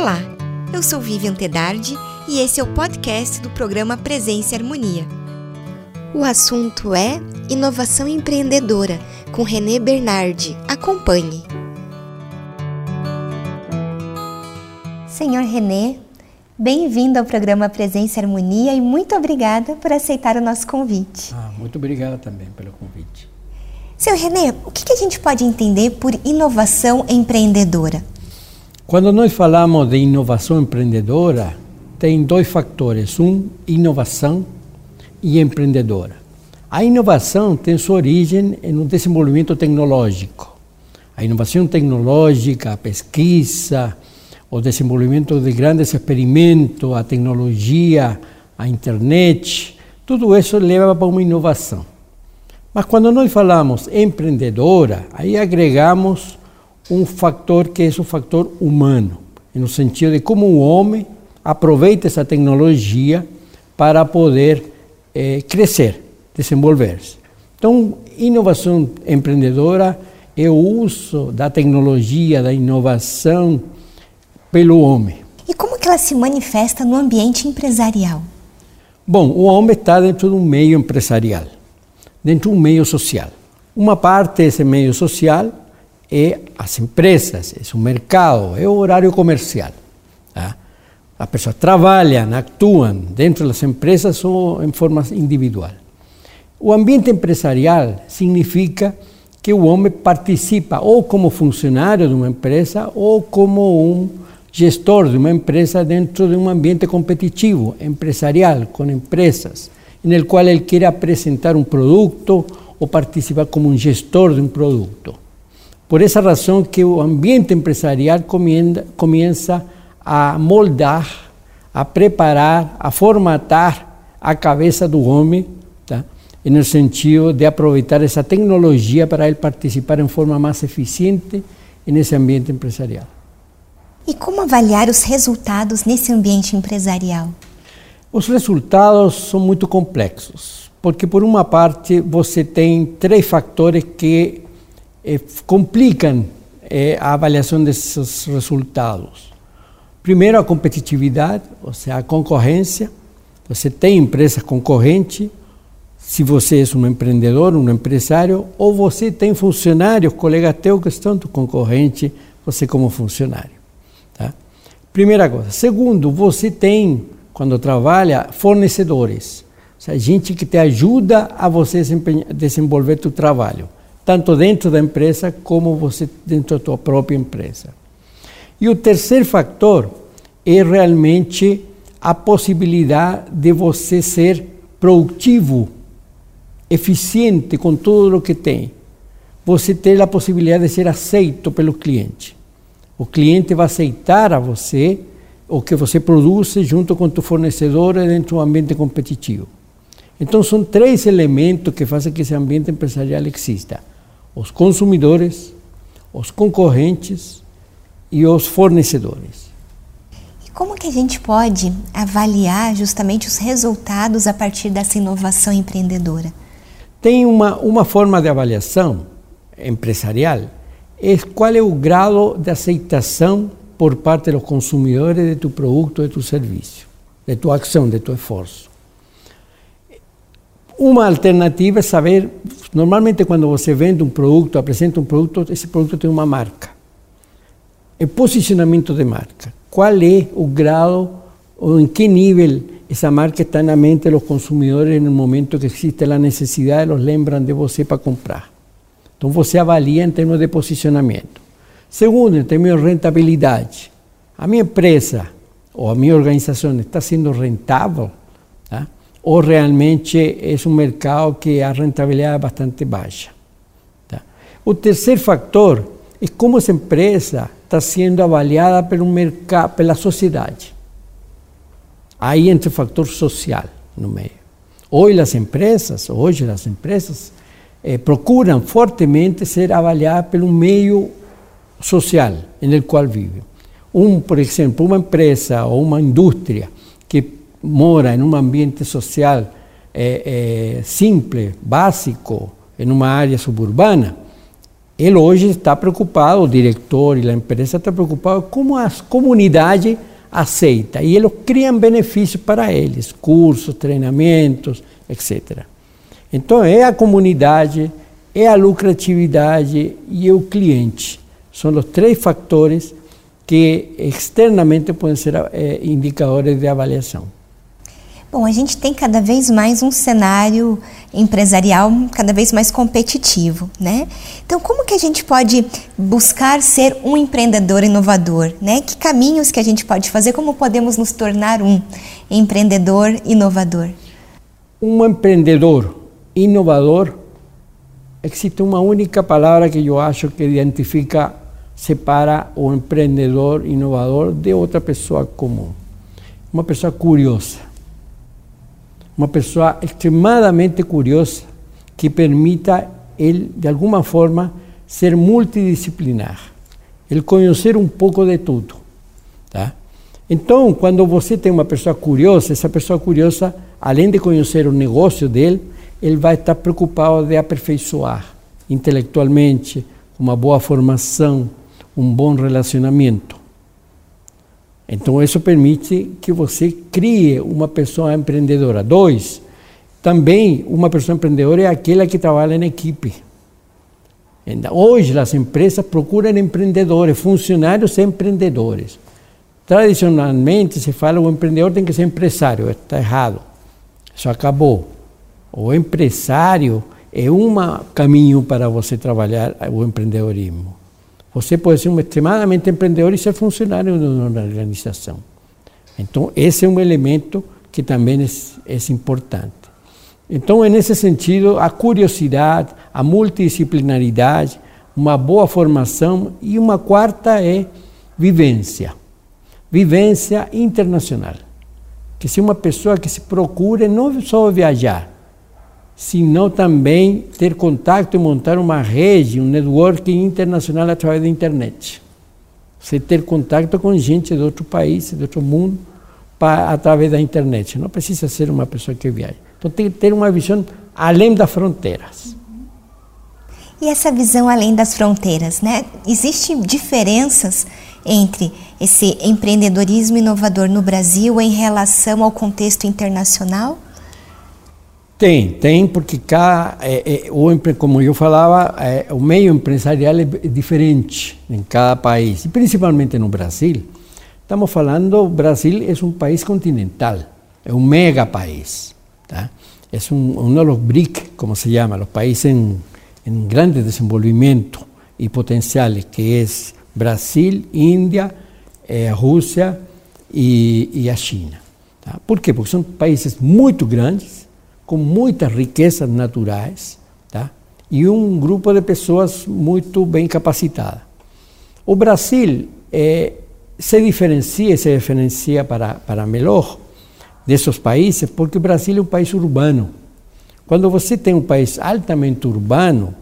Olá, eu sou Vivian Tedardi e esse é o podcast do programa Presença e Harmonia. O assunto é Inovação Empreendedora, com René Bernardi. Acompanhe. Senhor René, bem-vindo ao programa Presença e Harmonia e muito obrigada por aceitar o nosso convite. Ah, muito obrigada também pelo convite. Senhor René, o que a gente pode entender por inovação empreendedora? Quando nós falamos de inovação empreendedora, tem dois fatores: um, inovação e empreendedora. A inovação tem sua origem no desenvolvimento tecnológico. A inovação tecnológica, a pesquisa, o desenvolvimento de grandes experimentos, a tecnologia, a internet, tudo isso leva para uma inovação. Mas quando nós falamos empreendedora, aí agregamos um fator que é o fator humano, no sentido de como o homem aproveita essa tecnologia para poder eh, crescer, desenvolver-se. Então, inovação empreendedora é o uso da tecnologia, da inovação pelo homem. E como que ela se manifesta no ambiente empresarial? Bom, o homem está dentro de um meio empresarial, dentro de um meio social. Uma parte desse meio social é as empresas, é o mercado, é o horário comercial. Tá? As pessoas trabalham, atuam dentro das empresas ou em forma individual. O ambiente empresarial significa que o homem participa ou como funcionário de uma empresa ou como um gestor de uma empresa dentro de um ambiente competitivo, empresarial, com empresas, no qual ele quer apresentar um produto ou participar como um gestor de um produto. Por essa razão que o ambiente empresarial começa a moldar, a preparar, a formatar a cabeça do homem, tá? no sentido de aproveitar essa tecnologia para ele participar em forma mais eficiente nesse ambiente empresarial. E como avaliar os resultados nesse ambiente empresarial? Os resultados são muito complexos, porque por uma parte você tem três fatores que eh, complicam eh, a avaliação desses resultados. Primeiro, a competitividade, ou seja, a concorrência. Você tem empresas concorrentes, se você é um empreendedor, um empresário, ou você tem funcionários, colegas teus que estão concorrente, você como funcionário. Tá? Primeira coisa. Segundo, você tem, quando trabalha, fornecedores. Ou seja, gente que te ajuda a você desenvolver o trabalho tanto dentro da empresa como você dentro da tua própria empresa. E o terceiro fator é realmente a possibilidade de você ser produtivo, eficiente com tudo o que tem. Você ter a possibilidade de ser aceito pelo cliente. O cliente vai aceitar a você o que você produz junto com o fornecedor dentro de um ambiente competitivo. Então, são três elementos que fazem que esse ambiente empresarial exista os consumidores, os concorrentes e os fornecedores. E como que a gente pode avaliar justamente os resultados a partir dessa inovação empreendedora? Tem uma, uma forma de avaliação empresarial, é qual é o grau de aceitação por parte dos consumidores de tu produto, de tu serviço, de tua ação, de tu esforço. Uma alternativa é saber, normalmente quando você vende um produto, apresenta um produto, esse produto tem uma marca. É posicionamento de marca. Qual é o grau ou em que nível essa marca está na mente dos consumidores no momento que existe a necessidade, eles lembram de você para comprar. Então você avalia em termos de posicionamento. Segundo, em termos de rentabilidade. A minha empresa ou a minha organização está sendo rentável? Tá? Ou realmente é um mercado que a rentabilidade é bastante. Tá? O terceiro fator é como essa empresa está sendo avaliada pelo mercado, pela sociedade. Aí entra o fator social no meio. Hoje as empresas, hoje as empresas eh, procuram fortemente ser avaliadas pelo meio social no qual vivem. Um, por exemplo, uma empresa ou uma indústria que mora em um ambiente social é, é, simples, básico, em uma área suburbana, Ele hoje está preocupado, o diretor e a empresa está preocupado como a comunidade aceita e eles criam benefícios para eles, cursos, treinamentos, etc. Então é a comunidade, é a lucratividade e é o cliente. São os três fatores que externamente podem ser é, indicadores de avaliação. Bom, a gente tem cada vez mais um cenário empresarial cada vez mais competitivo, né? Então, como que a gente pode buscar ser um empreendedor inovador, né? Que caminhos que a gente pode fazer? Como podemos nos tornar um empreendedor inovador? Um empreendedor inovador existe uma única palavra que eu acho que identifica, separa o empreendedor inovador de outra pessoa comum. Uma pessoa curiosa uma pessoa extremadamente curiosa que permita ele, de alguma forma, ser multidisciplinar, ele conhecer um pouco de tudo. Tá? Então, quando você tem uma pessoa curiosa, essa pessoa curiosa, além de conhecer o negócio dele, ele vai estar preocupado de aperfeiçoar intelectualmente, uma boa formação, um bom relacionamento. Então, isso permite que você crie uma pessoa empreendedora. Dois, também uma pessoa empreendedora é aquela que trabalha em equipe. Hoje, as empresas procuram empreendedores, funcionários empreendedores. Tradicionalmente, se fala que o empreendedor tem que ser empresário. Está errado. Isso acabou. O empresário é um caminho para você trabalhar o empreendedorismo. Você pode ser um extremadamente empreendedor e ser funcionário de uma organização. Então, esse é um elemento que também é, é importante. Então, é nesse sentido, a curiosidade, a multidisciplinaridade, uma boa formação e uma quarta é vivência. Vivência internacional. Que se uma pessoa que se procure não só viajar, sino também ter contato e montar uma rede, um networking internacional através da internet. Você ter contato com gente de outro país, de outro mundo, para, através da internet. Não precisa ser uma pessoa que viaja. Então tem que ter uma visão além das fronteiras. E essa visão além das fronteiras, né? Existem diferenças entre esse empreendedorismo inovador no Brasil em relação ao contexto internacional? Tem, tem, porque cá, é, é, o, como eu falava, é, o meio empresarial é diferente em cada país, e principalmente no Brasil. Estamos falando, o Brasil é um país continental, é um mega país. Tá? É um, um dos BRIC, como se chama, os países em, em grande desenvolvimento e potenciais, que é Brasil, Índia, a Rússia e, e a China. Tá? Por quê? Porque são países muito grandes, com muitas riquezas naturais tá? e um grupo de pessoas muito bem capacitadas. O Brasil é, se diferencia, se diferencia para, para melhor desses países, porque o Brasil é um país urbano. Quando você tem um país altamente urbano,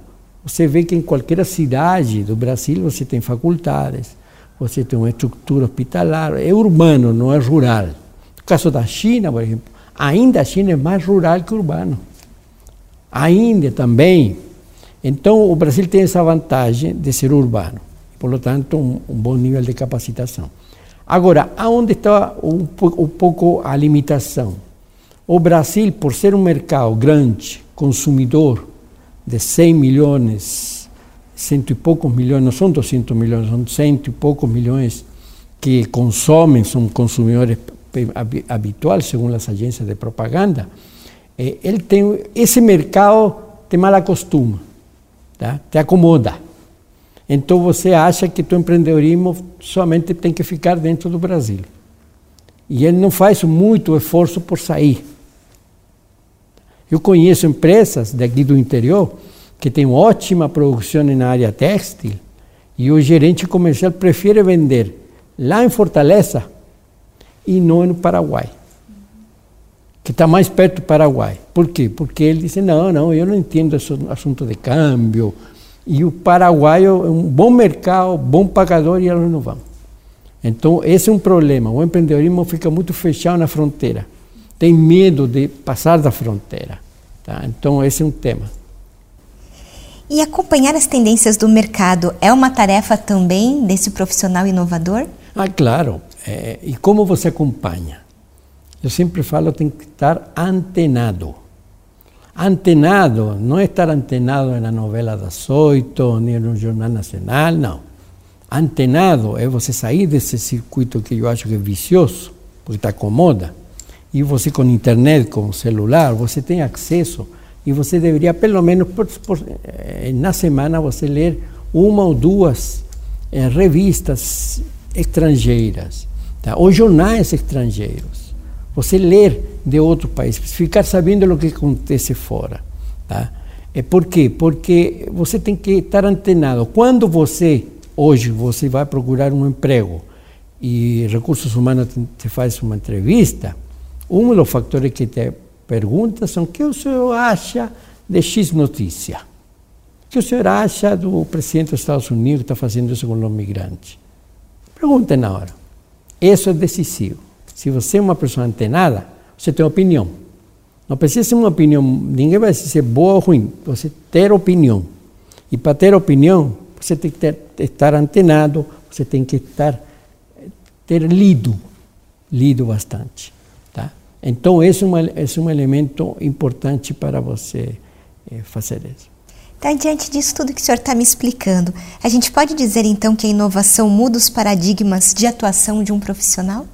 você vê que em qualquer cidade do Brasil você tem faculdades, você tem uma estrutura hospitalar, é urbano, não é rural. No caso da China, por exemplo, Ainda a China é mais rural que urbano. Ainda também. Então, o Brasil tem essa vantagem de ser urbano. Por lo tanto, um, um bom nível de capacitação. Agora, aonde está um, um pouco a limitação? O Brasil, por ser um mercado grande, consumidor de 100 milhões, cento e poucos milhões, não são 200 milhões, são cento e poucos milhões que consomem, são consumidores habitual, segundo as agências de propaganda, ele tem esse mercado te mal acostuma, tá? te acomoda. Então você acha que teu empreendedorismo somente tem que ficar dentro do Brasil. E ele não faz muito esforço por sair. Eu conheço empresas daqui do interior que têm ótima produção na área têxtil e o gerente comercial prefere vender lá em Fortaleza e não no Paraguai, que está mais perto do Paraguai. Por quê? Porque ele disse, não, não, eu não entendo esse assunto de câmbio, e o Paraguai é um bom mercado, bom pagador, e eles não vão. Então, esse é um problema. O empreendedorismo fica muito fechado na fronteira. Tem medo de passar da fronteira. Tá? Então, esse é um tema. E acompanhar as tendências do mercado é uma tarefa também desse profissional inovador? Ah, claro. É, e como você acompanha? Eu sempre falo, tem que estar antenado. Antenado, não é estar antenado na novela das oito, nem no Jornal Nacional, não. Antenado é você sair desse circuito que eu acho que é vicioso, porque te acomoda, e você com internet, com celular, você tem acesso e você deveria pelo menos por, por, eh, na semana você ler uma ou duas eh, revistas estrangeiras, tá? ou jornais estrangeiros. Você ler de outro país, ficar sabendo o que acontece fora. Tá? É por quê? Porque você tem que estar antenado. Quando você, hoje, você vai procurar um emprego e recursos humanos te, faz uma entrevista, um dos fatores que te pergunta são o que o senhor acha de X notícia? O que o senhor acha do presidente dos Estados Unidos que está fazendo isso com os migrantes? Pergunte na hora. Isso é decisivo. Se você é uma pessoa antenada, você tem opinião. Não precisa ser uma opinião, ninguém vai dizer se é boa ou ruim, você ter opinião. E para ter opinião, você tem que ter, estar antenado, você tem que estar, ter lido, lido bastante. Então, esse é, um, esse é um elemento importante para você é, fazer isso. Então, diante disso tudo que o senhor está me explicando, a gente pode dizer então que a inovação muda os paradigmas de atuação de um profissional?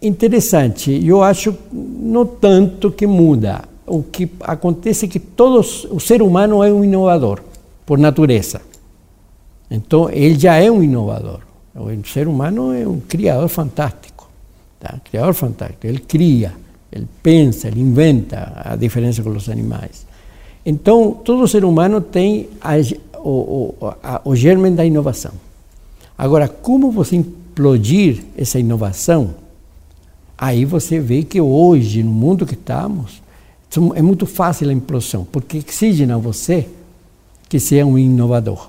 Interessante. Eu acho não tanto que muda. O que acontece é que todos, o ser humano é um inovador, por natureza. Então, ele já é um inovador. O ser humano é um criador fantástico. Tá? Criador fantástico. Ele cria, ele pensa, ele inventa a diferença com os animais. Então, todo ser humano tem a, o, o, a, o germe da inovação. Agora, como você implodir essa inovação? Aí você vê que hoje, no mundo que estamos, é muito fácil a implosão, porque exige a você que seja um inovador.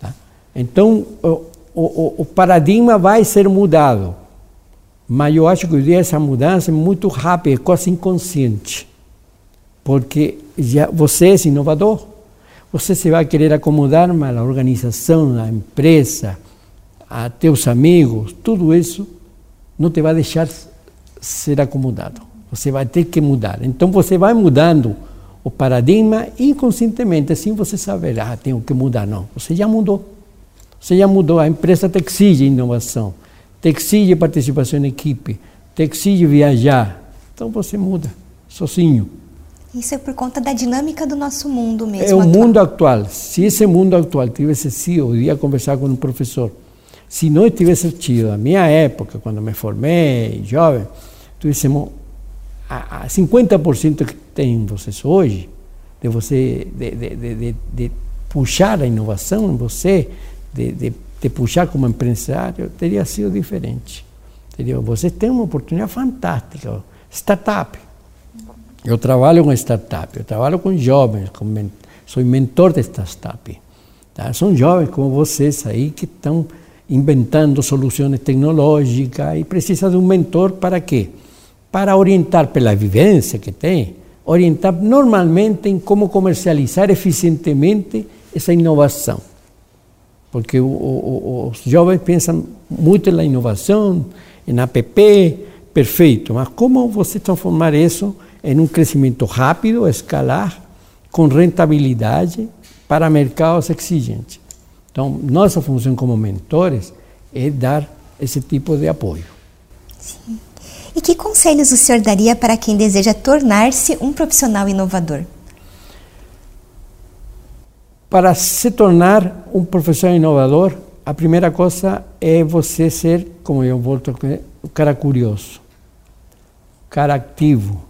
Tá? Então, o, o, o paradigma vai ser mudado mas eu acho que essa mudança é muito rápida, é quase inconsciente. Porque já você é inovador. Você se vai querer acomodar, a organização, a empresa, a teus amigos, tudo isso não te vai deixar ser acomodado. Você vai ter que mudar. Então você vai mudando o paradigma inconscientemente, assim você saberá, ah, tenho que mudar. Não, você já mudou. Você já mudou. A empresa te exige inovação te exige participação em equipe, te exige viajar. Então você muda, sozinho. Isso é por conta da dinâmica do nosso mundo mesmo. É o atual. mundo atual. Se esse mundo atual tivesse sido, eu ia conversar com um professor, se não tivesse tido a minha época, quando me formei, jovem, tivéssemos a, a 50% que tem vocês hoje, de você, de, de, de, de puxar a inovação em você, de te puxar como empresário, teria sido diferente. Entendeu? Você tem uma oportunidade fantástica. Startup. Eu trabalho com startup, eu trabalho com jovens, com men sou mentor de startup. Tá? São jovens como vocês aí que estão inventando soluções tecnológicas e precisa de um mentor para quê? Para orientar pela vivência que tem, orientar normalmente em como comercializar eficientemente essa inovação porque o, o, os jovens pensam muito na inovação, em app, perfeito, mas como você transformar isso em um crescimento rápido, escalar, com rentabilidade para mercados exigentes? Então, nossa função como mentores é dar esse tipo de apoio. Sim. E que conselhos o senhor daria para quem deseja tornar-se um profissional inovador? Para se tornar um professor inovador, a primeira coisa é você ser, como eu volto a dizer, um cara curioso, um cara ativo,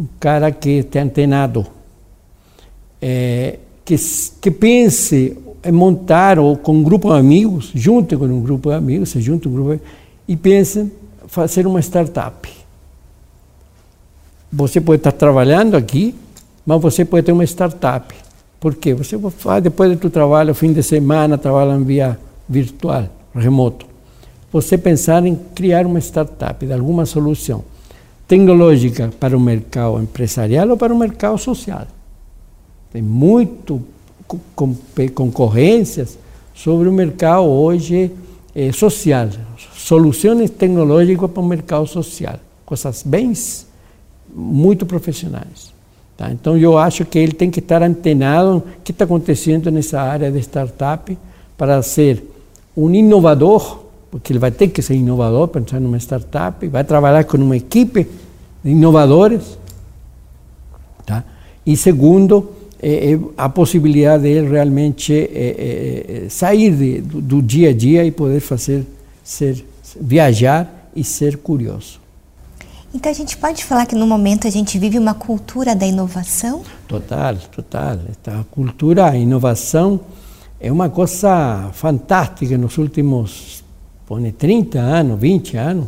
um cara que esteja antenado, é, que, que pense em montar ou com um grupo de amigos, junto com um grupo de amigos, se junta um grupo de, e pense em fazer uma startup. Você pode estar trabalhando aqui, mas você pode ter uma startup por quê? Você faz depois do trabalho, fim de semana, trabalha em via virtual, remoto. Você pensar em criar uma startup de alguma solução tecnológica para o mercado empresarial ou para o mercado social. Tem muito concorrências sobre o mercado hoje é, social, soluções tecnológicas para o mercado social, coisas bem muito profissionais. Tá? Então eu acho que ele tem que estar antenado o que está acontecendo nessa área de startup para ser um inovador, porque ele vai ter que ser inovador, pensar numa startup, vai trabalhar com uma equipe de inovadores. Tá? E segundo, é, é a possibilidade de realmente é, sair de, do, do, dia a dia e poder fazer, ser, viajar e ser curioso. Então a gente pode falar que no momento a gente vive uma cultura da inovação? Total, total. A cultura, a inovação é uma coisa fantástica nos últimos pone, 30 anos, 20 anos.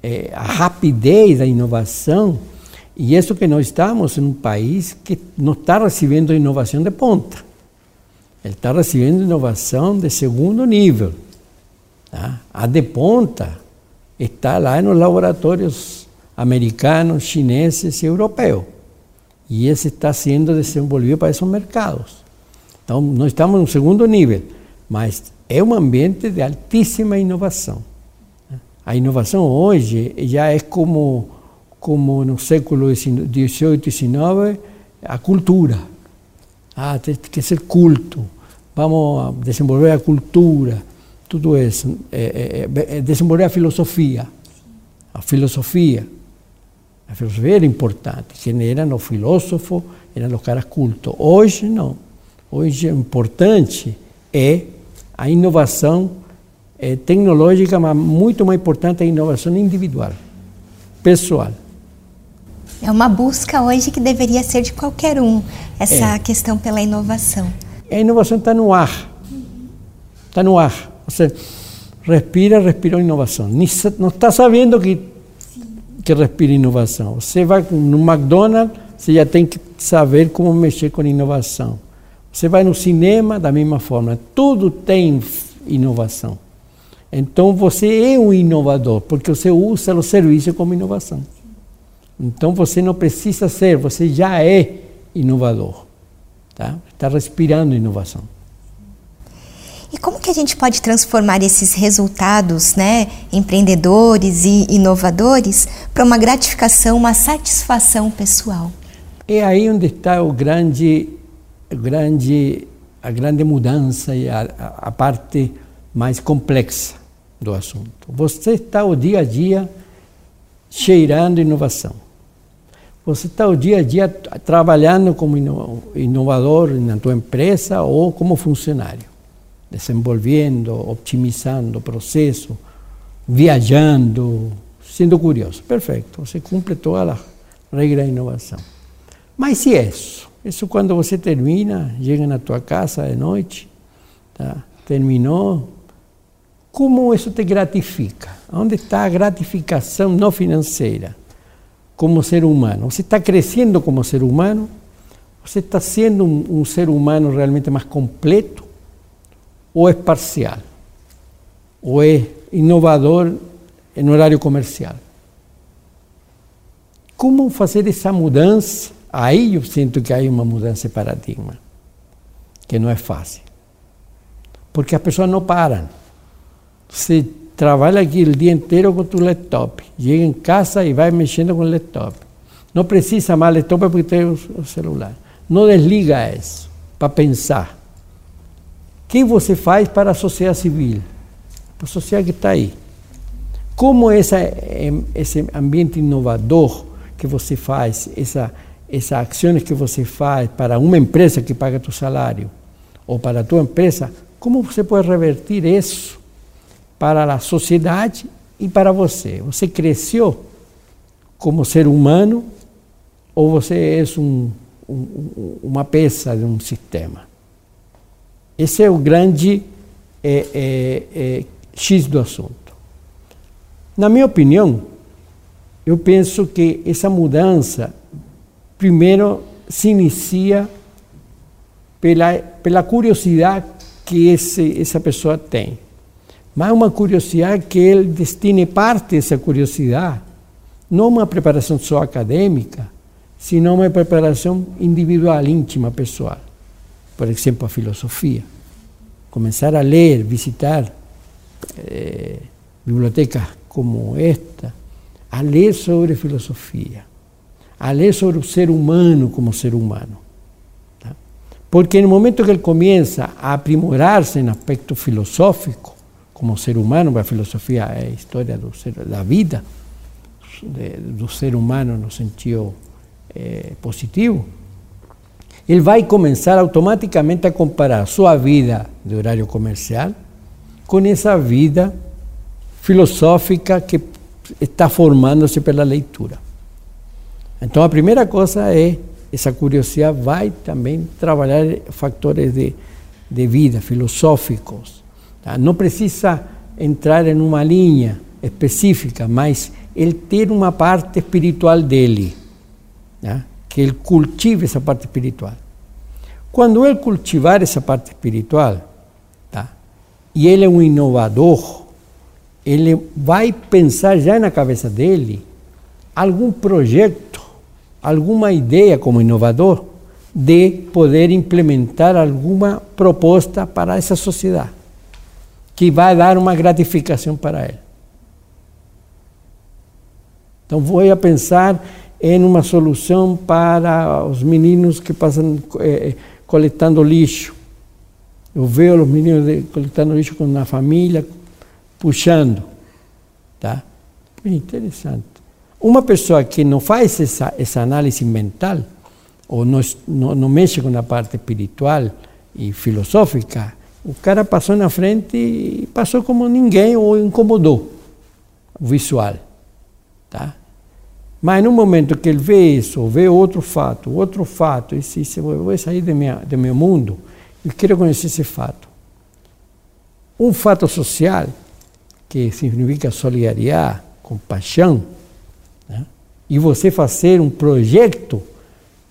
É, a rapidez da inovação e isso que nós estamos em um país que não está recebendo inovação de ponta. Ele está recebendo inovação de segundo nível. Tá? A de ponta está lá nos laboratórios americanos, chineses e europeus. E esse está sendo desenvolvido para esses mercados. Então, nós estamos no segundo nível, mas é um ambiente de altíssima inovação. A inovação hoje já é como como no século XVIII e XIX, a cultura. Ah, tem que ser culto. Vamos desenvolver a cultura, tudo isso. É, é, é, desenvolver a filosofia. A filosofia. A filosofia era importante. Quem eram os filósofos eram os caras cultos. Hoje, não. Hoje, o importante é a inovação é, tecnológica, mas muito mais importante a inovação individual, pessoal. É uma busca hoje que deveria ser de qualquer um, essa é. questão pela inovação. A inovação está no ar. Está no ar. Você respira, respira inovação. Não está sabendo que, que respira inovação. Você vai no McDonald's, você já tem que saber como mexer com inovação. Você vai no cinema, da mesma forma. Tudo tem inovação. Então você é um inovador, porque você usa o serviço como inovação. Então você não precisa ser, você já é inovador. Tá? Está respirando inovação. E como que a gente pode transformar esses resultados, né, empreendedores e inovadores, para uma gratificação, uma satisfação pessoal? É aí onde está o grande, grande, a grande mudança e a, a parte mais complexa do assunto. Você está o dia a dia cheirando inovação. Você está o dia a dia trabalhando como inovador na tua empresa ou como funcionário, desenvolvendo, otimizando o processo, viajando, sendo curioso. Perfeito, você cumpre toda a regra da inovação. Mas e isso? Isso quando você termina, chega na tua casa de noite, tá? terminou, como isso te gratifica? Onde está a gratificação não financeira? como ser humano. Você está crescendo como ser humano? Você está sendo um, um ser humano realmente mais completo? Ou é parcial? Ou é inovador em horário comercial? Como fazer essa mudança? Aí eu sinto que há uma mudança de paradigma, que não é fácil. Porque as pessoas não param. Você trabalha aqui o dia inteiro com o laptop. Chega em casa e vai mexendo com o laptop. Não precisa mais laptop porque tem o celular. Não desliga isso para pensar. O que você faz para a sociedade civil? Para a sociedade que está aí. Como essa, esse ambiente inovador que você faz, essa, essas ações que você faz para uma empresa que paga teu salário, ou para a tua empresa, como você pode revertir isso para a sociedade e para você. Você cresceu como ser humano ou você é um, um, uma peça de um sistema? Esse é o grande é, é, é, X do assunto. Na minha opinião, eu penso que essa mudança, primeiro, se inicia pela, pela curiosidade que esse, essa pessoa tem mas uma curiosidade que ele destine parte dessa curiosidade, não uma preparação só acadêmica, senão uma preparação individual, íntima, pessoal. por exemplo, a filosofia. Começar a ler, visitar eh, bibliotecas como esta, a ler sobre filosofia, a ler sobre o ser humano como ser humano. Tá? Porque no momento que ele começa a aprimorar-se em aspecto filosófico, como ser humano, a filosofia é a história do ser, da vida, de, do ser humano no sentido eh, positivo, ele vai começar automaticamente a comparar sua vida de horário comercial com essa vida filosófica que está formando-se pela leitura. Então, a primeira coisa é essa curiosidade vai também trabalhar fatores de, de vida filosóficos. Tá? Não precisa entrar em uma linha específica, mas ele ter uma parte espiritual dele, tá? que ele cultive essa parte espiritual. Quando ele cultivar essa parte espiritual, tá? e ele é um inovador, ele vai pensar já na cabeça dele algum projeto, alguma ideia como inovador de poder implementar alguma proposta para essa sociedade que vai dar uma gratificação para ele. Então vou a pensar em uma solução para os meninos que passam eh, coletando lixo. Eu vejo os meninos coletando lixo com a família, puxando. Tá? Interessante. Uma pessoa que não faz essa, essa análise mental, ou não, não, não mexe com a parte espiritual e filosófica, o cara passou na frente e passou como ninguém ou incomodou o visual. Tá? Mas no momento que ele vê isso, vê outro fato, outro fato, e se, eu vou sair do meu, do meu mundo, eu quero conhecer esse fato. Um fato social que significa solidariedade, compaixão? E você fazer um projeto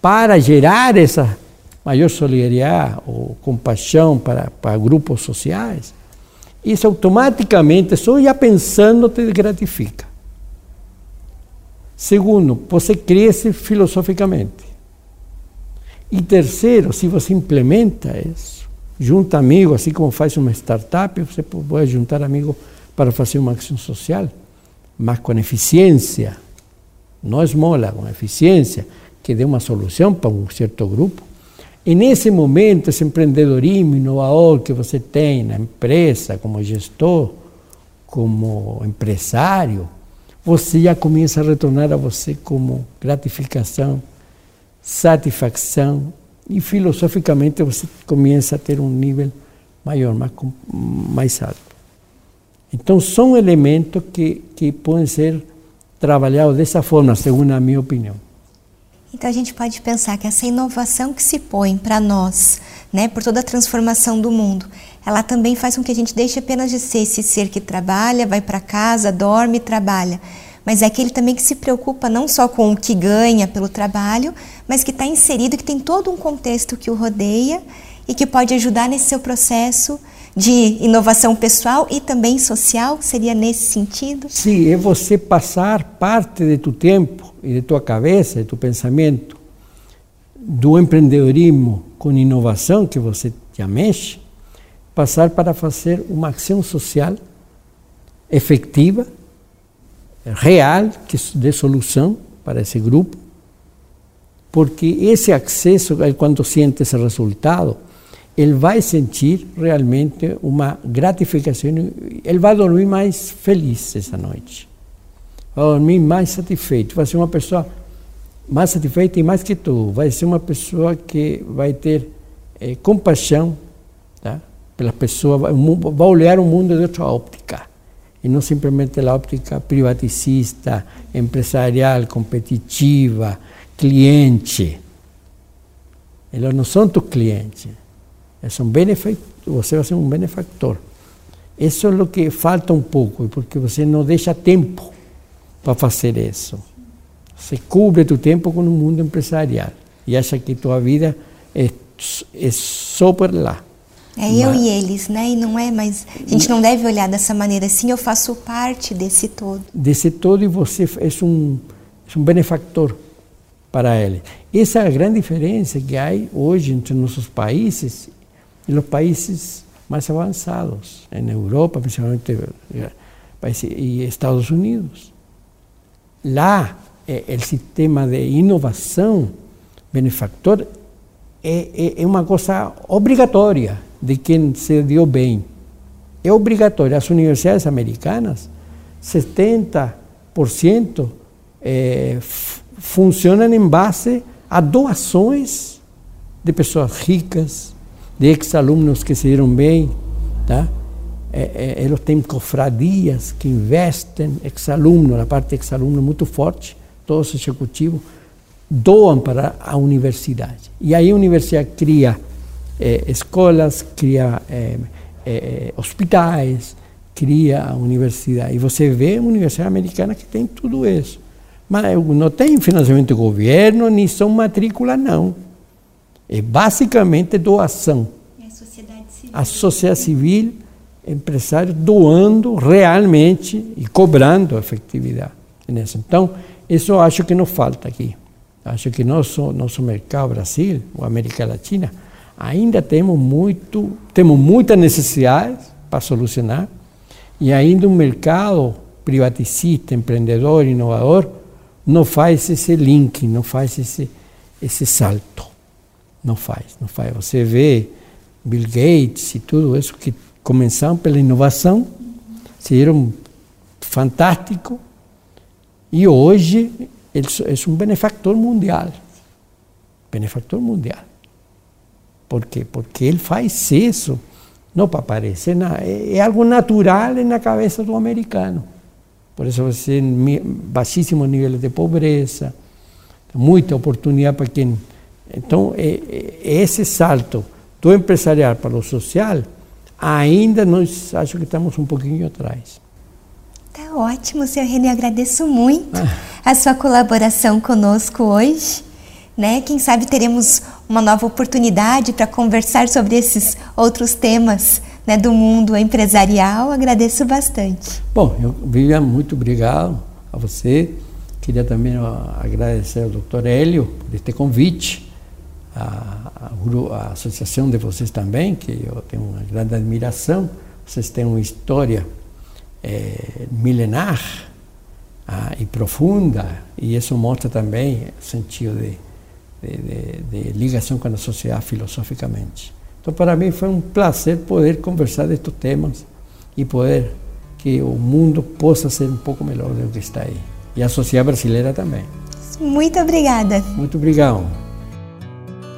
para gerar essa maior solidariedade ou compaixão para, para grupos sociais, isso automaticamente, só já pensando, te gratifica. Segundo, você cresce filosoficamente. E terceiro, se você implementa isso, junta amigos, assim como faz uma startup, você pode juntar amigos para fazer uma ação social, mas com eficiência, não esmola, com eficiência, que dê uma solução para um certo grupo. E nesse momento, esse empreendedorismo inovador que você tem na empresa, como gestor, como empresário, você já começa a retornar a você como gratificação, satisfação, e filosoficamente você começa a ter um nível maior, mais, mais alto. Então, são elementos que, que podem ser trabalhados dessa forma, segundo a minha opinião. Então, a gente pode pensar que essa inovação que se põe para nós, né, por toda a transformação do mundo, ela também faz com que a gente deixe apenas de ser esse ser que trabalha, vai para casa, dorme trabalha, mas é aquele também que se preocupa não só com o que ganha pelo trabalho, mas que está inserido, que tem todo um contexto que o rodeia e que pode ajudar nesse seu processo de inovação pessoal e também social? Seria nesse sentido? Sim, é você passar parte de tu tempo e de tua cabeça, de tu pensamento, do empreendedorismo com inovação que você já mexe, passar para fazer uma ação social efetiva, real, que dê solução para esse grupo, porque esse acesso, quando sente esse resultado, ele vai sentir realmente uma gratificação, ele vai dormir mais feliz essa noite, vai dormir mais satisfeito, vai ser uma pessoa mais satisfeita e mais que tu, vai ser uma pessoa que vai ter é, compaixão tá? pela pessoa, vai, vai olhar o mundo de outra óptica. E não simplesmente a óptica privaticista, empresarial, competitiva, cliente. Eles não são tu cliente é um você vai ser um benefactor. Isso é o que falta um pouco, porque você não deixa tempo para fazer isso. Você cobre o tempo com o mundo empresarial e acha que tua vida é, é só por lá. É eu Mas, e eles, né? E não é, mas a gente não deve olhar dessa maneira. Sim, eu faço parte desse todo. Desse todo e você é um, é um benefactor. para eles. Essa é a grande diferença que há hoje entre nossos países e os países mais avançados, na Europa, principalmente e Estados Unidos. Lá, o sistema de inovação benefactor é, é, uma coisa obrigatória de quem se deu bem. É obrigatório. As universidades americanas, 70% é, funcionam em base a doações de pessoas ricas, de ex-alunos que se deram bem. Tá? É, é, eles têm cofradias que investem, ex-aluno, a parte ex-aluno muito forte, todos os executivos doam para a universidade. E aí a universidade cria eh, escolas, cria eh, eh, hospitais, cria a universidade. E você vê uma universidade americana que tem tudo isso. Mas não tem financiamento do governo, nem são matrícula, não. É basicamente doação. A sociedade civil. A sociedade civil, empresários doando realmente e cobrando a efetividade. Então, isso eu acho que não falta aqui. Acho que nosso nosso mercado Brasil, ou América Latina, ainda temos muito temos muita necessidade para solucionar e ainda um mercado privaticista, empreendedor, inovador, não faz esse link, não faz esse esse salto, não faz, não faz. Você vê Bill Gates e tudo isso que começaram pela inovação, seram fantástico e hoje ele é um benefactor mundial. Benefactor mundial. Por quê? Porque ele faz isso não para aparecer, é, é, algo natural na cabeça do americano. Por isso você tem baixíssimos níveis de pobreza, muita oportunidade para quem. Então, esse salto do empresarial para o social, ainda nós acho que estamos um pouquinho atrás. Tá ótimo, senhor René. Agradeço muito a sua colaboração conosco hoje. Né? Quem sabe teremos uma nova oportunidade para conversar sobre esses outros temas né, do mundo empresarial. Agradeço bastante. Bom, eu, Vivian, muito obrigado a você. Queria também agradecer ao Dr. Hélio por este convite, a, a associação de vocês também, que eu tenho uma grande admiração. Vocês têm uma história é, milenar ah, e profunda, e isso mostra também o sentido de, de, de, de, ligação com a sociedade filosoficamente. Então, para mim foi um prazer poder conversar destes temas e poder que o mundo possa ser um pouco melhor do que está aí. E a sociedade brasileira também. Muito obrigada. Muito obrigado.